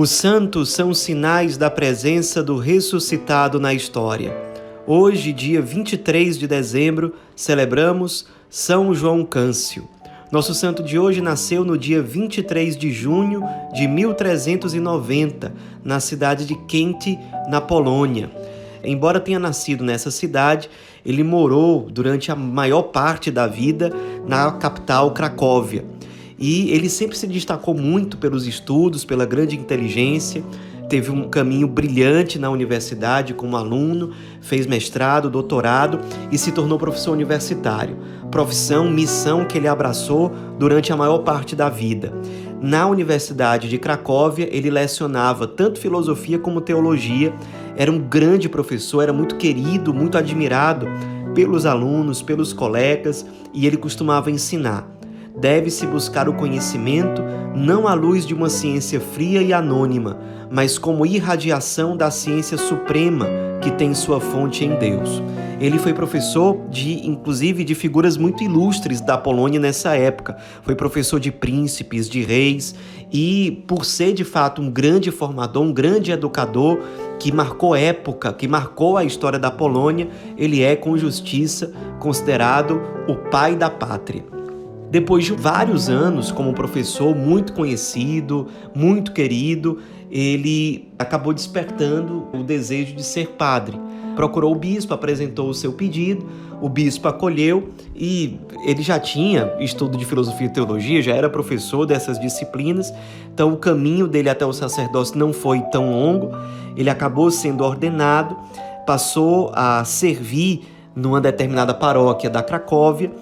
Os santos são sinais da presença do ressuscitado na história. Hoje, dia 23 de dezembro, celebramos São João Câncio. Nosso santo de hoje nasceu no dia 23 de junho de 1390, na cidade de Kent, na Polônia. Embora tenha nascido nessa cidade, ele morou durante a maior parte da vida na capital Cracóvia. E ele sempre se destacou muito pelos estudos, pela grande inteligência, teve um caminho brilhante na universidade como aluno, fez mestrado, doutorado e se tornou professor universitário. Profissão, missão que ele abraçou durante a maior parte da vida. Na Universidade de Cracóvia, ele lecionava tanto filosofia como teologia. Era um grande professor, era muito querido, muito admirado pelos alunos, pelos colegas e ele costumava ensinar deve-se buscar o conhecimento não à luz de uma ciência fria e anônima, mas como irradiação da ciência suprema que tem sua fonte em Deus. Ele foi professor de, inclusive, de figuras muito ilustres da Polônia nessa época. Foi professor de príncipes, de reis e, por ser de fato um grande formador, um grande educador que marcou época, que marcou a história da Polônia, ele é com justiça considerado o pai da pátria. Depois de vários anos como professor muito conhecido, muito querido, ele acabou despertando o desejo de ser padre. Procurou o bispo, apresentou o seu pedido, o bispo acolheu e ele já tinha estudo de filosofia e teologia, já era professor dessas disciplinas, então o caminho dele até o sacerdócio não foi tão longo. Ele acabou sendo ordenado, passou a servir numa determinada paróquia da Cracóvia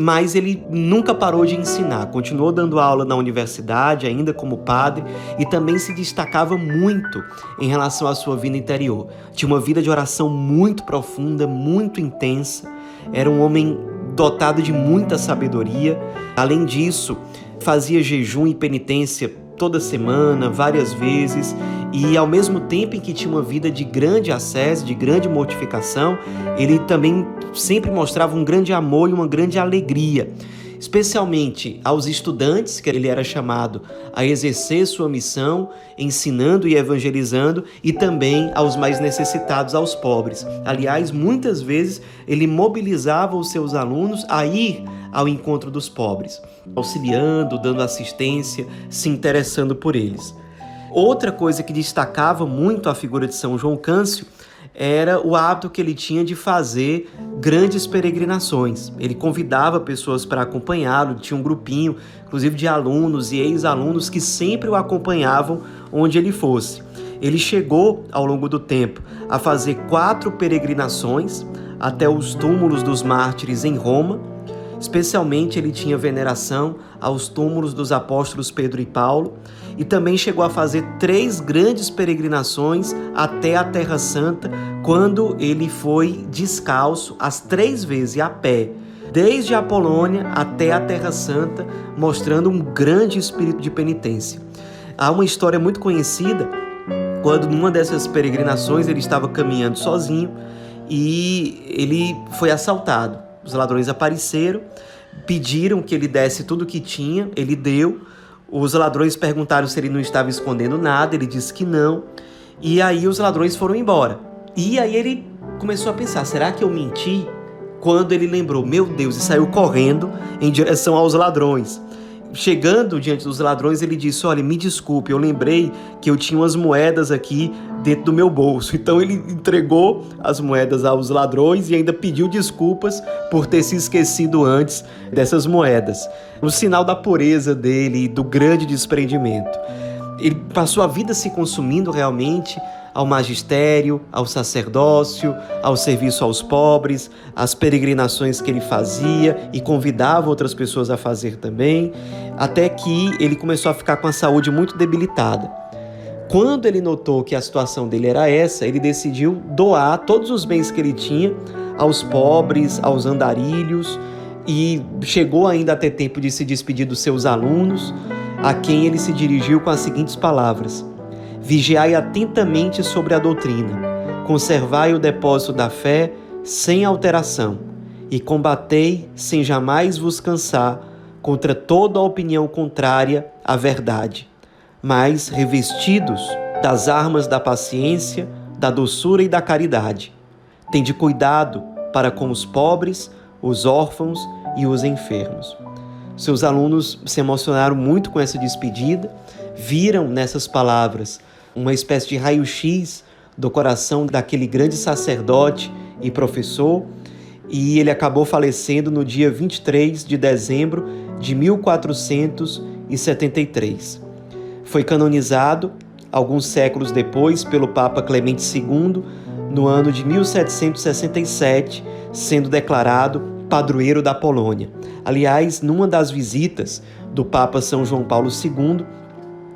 mas ele nunca parou de ensinar, continuou dando aula na universidade, ainda como padre, e também se destacava muito em relação à sua vida interior. Tinha uma vida de oração muito profunda, muito intensa, era um homem dotado de muita sabedoria. Além disso, fazia jejum e penitência toda semana, várias vezes, e ao mesmo tempo em que tinha uma vida de grande acesso, de grande mortificação, ele também sempre mostrava um grande amor e uma grande alegria especialmente aos estudantes, que ele era chamado a exercer sua missão, ensinando e evangelizando, e também aos mais necessitados, aos pobres. Aliás, muitas vezes ele mobilizava os seus alunos a ir ao encontro dos pobres, auxiliando, dando assistência, se interessando por eles. Outra coisa que destacava muito a figura de São João Câncio era o hábito que ele tinha de fazer grandes peregrinações. Ele convidava pessoas para acompanhá-lo, tinha um grupinho, inclusive de alunos e ex-alunos que sempre o acompanhavam onde ele fosse. Ele chegou, ao longo do tempo, a fazer quatro peregrinações até os túmulos dos mártires em Roma. Especialmente, ele tinha veneração aos túmulos dos apóstolos Pedro e Paulo e também chegou a fazer três grandes peregrinações até a Terra Santa, quando ele foi descalço as três vezes a pé, desde a Polônia até a Terra Santa, mostrando um grande espírito de penitência. Há uma história muito conhecida quando numa dessas peregrinações ele estava caminhando sozinho e ele foi assaltado. Os ladrões apareceram, pediram que ele desse tudo o que tinha, ele deu. Os ladrões perguntaram se ele não estava escondendo nada, ele disse que não. E aí os ladrões foram embora. E aí ele começou a pensar: será que eu menti? Quando ele lembrou, meu Deus, e saiu correndo em direção aos ladrões. Chegando diante dos ladrões, ele disse: Olha, me desculpe, eu lembrei que eu tinha umas moedas aqui dentro do meu bolso. Então ele entregou as moedas aos ladrões e ainda pediu desculpas por ter se esquecido antes dessas moedas. Um sinal da pureza dele e do grande desprendimento. Ele passou a vida se consumindo realmente ao magistério, ao sacerdócio, ao serviço aos pobres, às peregrinações que ele fazia e convidava outras pessoas a fazer também, até que ele começou a ficar com a saúde muito debilitada. Quando ele notou que a situação dele era essa, ele decidiu doar todos os bens que ele tinha aos pobres, aos andarilhos e chegou ainda a ter tempo de se despedir dos seus alunos, a quem ele se dirigiu com as seguintes palavras: Vigiai atentamente sobre a doutrina, conservai o depósito da fé sem alteração, e combatei sem jamais vos cansar contra toda a opinião contrária à verdade. mas revestidos das armas da paciência, da doçura e da caridade. Tende cuidado para com os pobres, os órfãos e os enfermos. Seus alunos se emocionaram muito com essa despedida, viram nessas palavras uma espécie de raio-x do coração daquele grande sacerdote e professor, e ele acabou falecendo no dia 23 de dezembro de 1473. Foi canonizado alguns séculos depois pelo Papa Clemente II, no ano de 1767, sendo declarado padroeiro da Polônia. Aliás, numa das visitas do Papa São João Paulo II,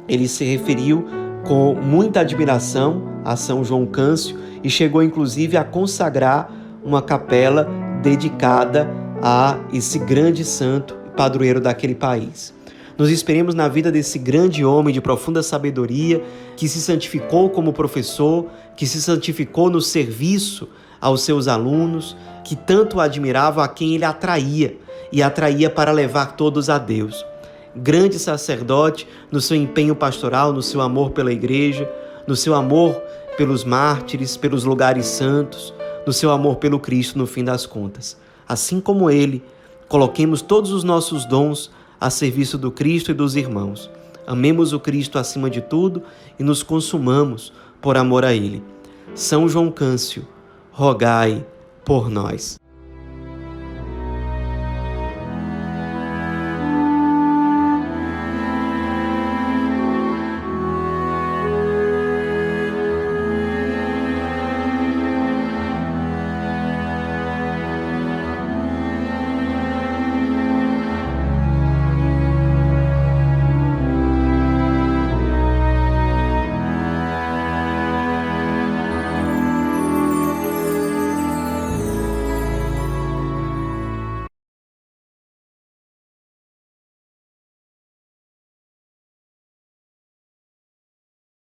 ele se referiu com muita admiração a São João Câncio e chegou inclusive a consagrar uma capela dedicada a esse grande santo padroeiro daquele país. Nos esperemos na vida desse grande homem de profunda sabedoria que se santificou como professor, que se santificou no serviço aos seus alunos, que tanto admirava a quem ele atraía e atraía para levar todos a Deus. Grande sacerdote no seu empenho pastoral, no seu amor pela igreja, no seu amor pelos mártires, pelos lugares santos, no seu amor pelo Cristo no fim das contas. Assim como ele, coloquemos todos os nossos dons a serviço do Cristo e dos irmãos. Amemos o Cristo acima de tudo e nos consumamos por amor a Ele. São João Câncio, rogai por nós.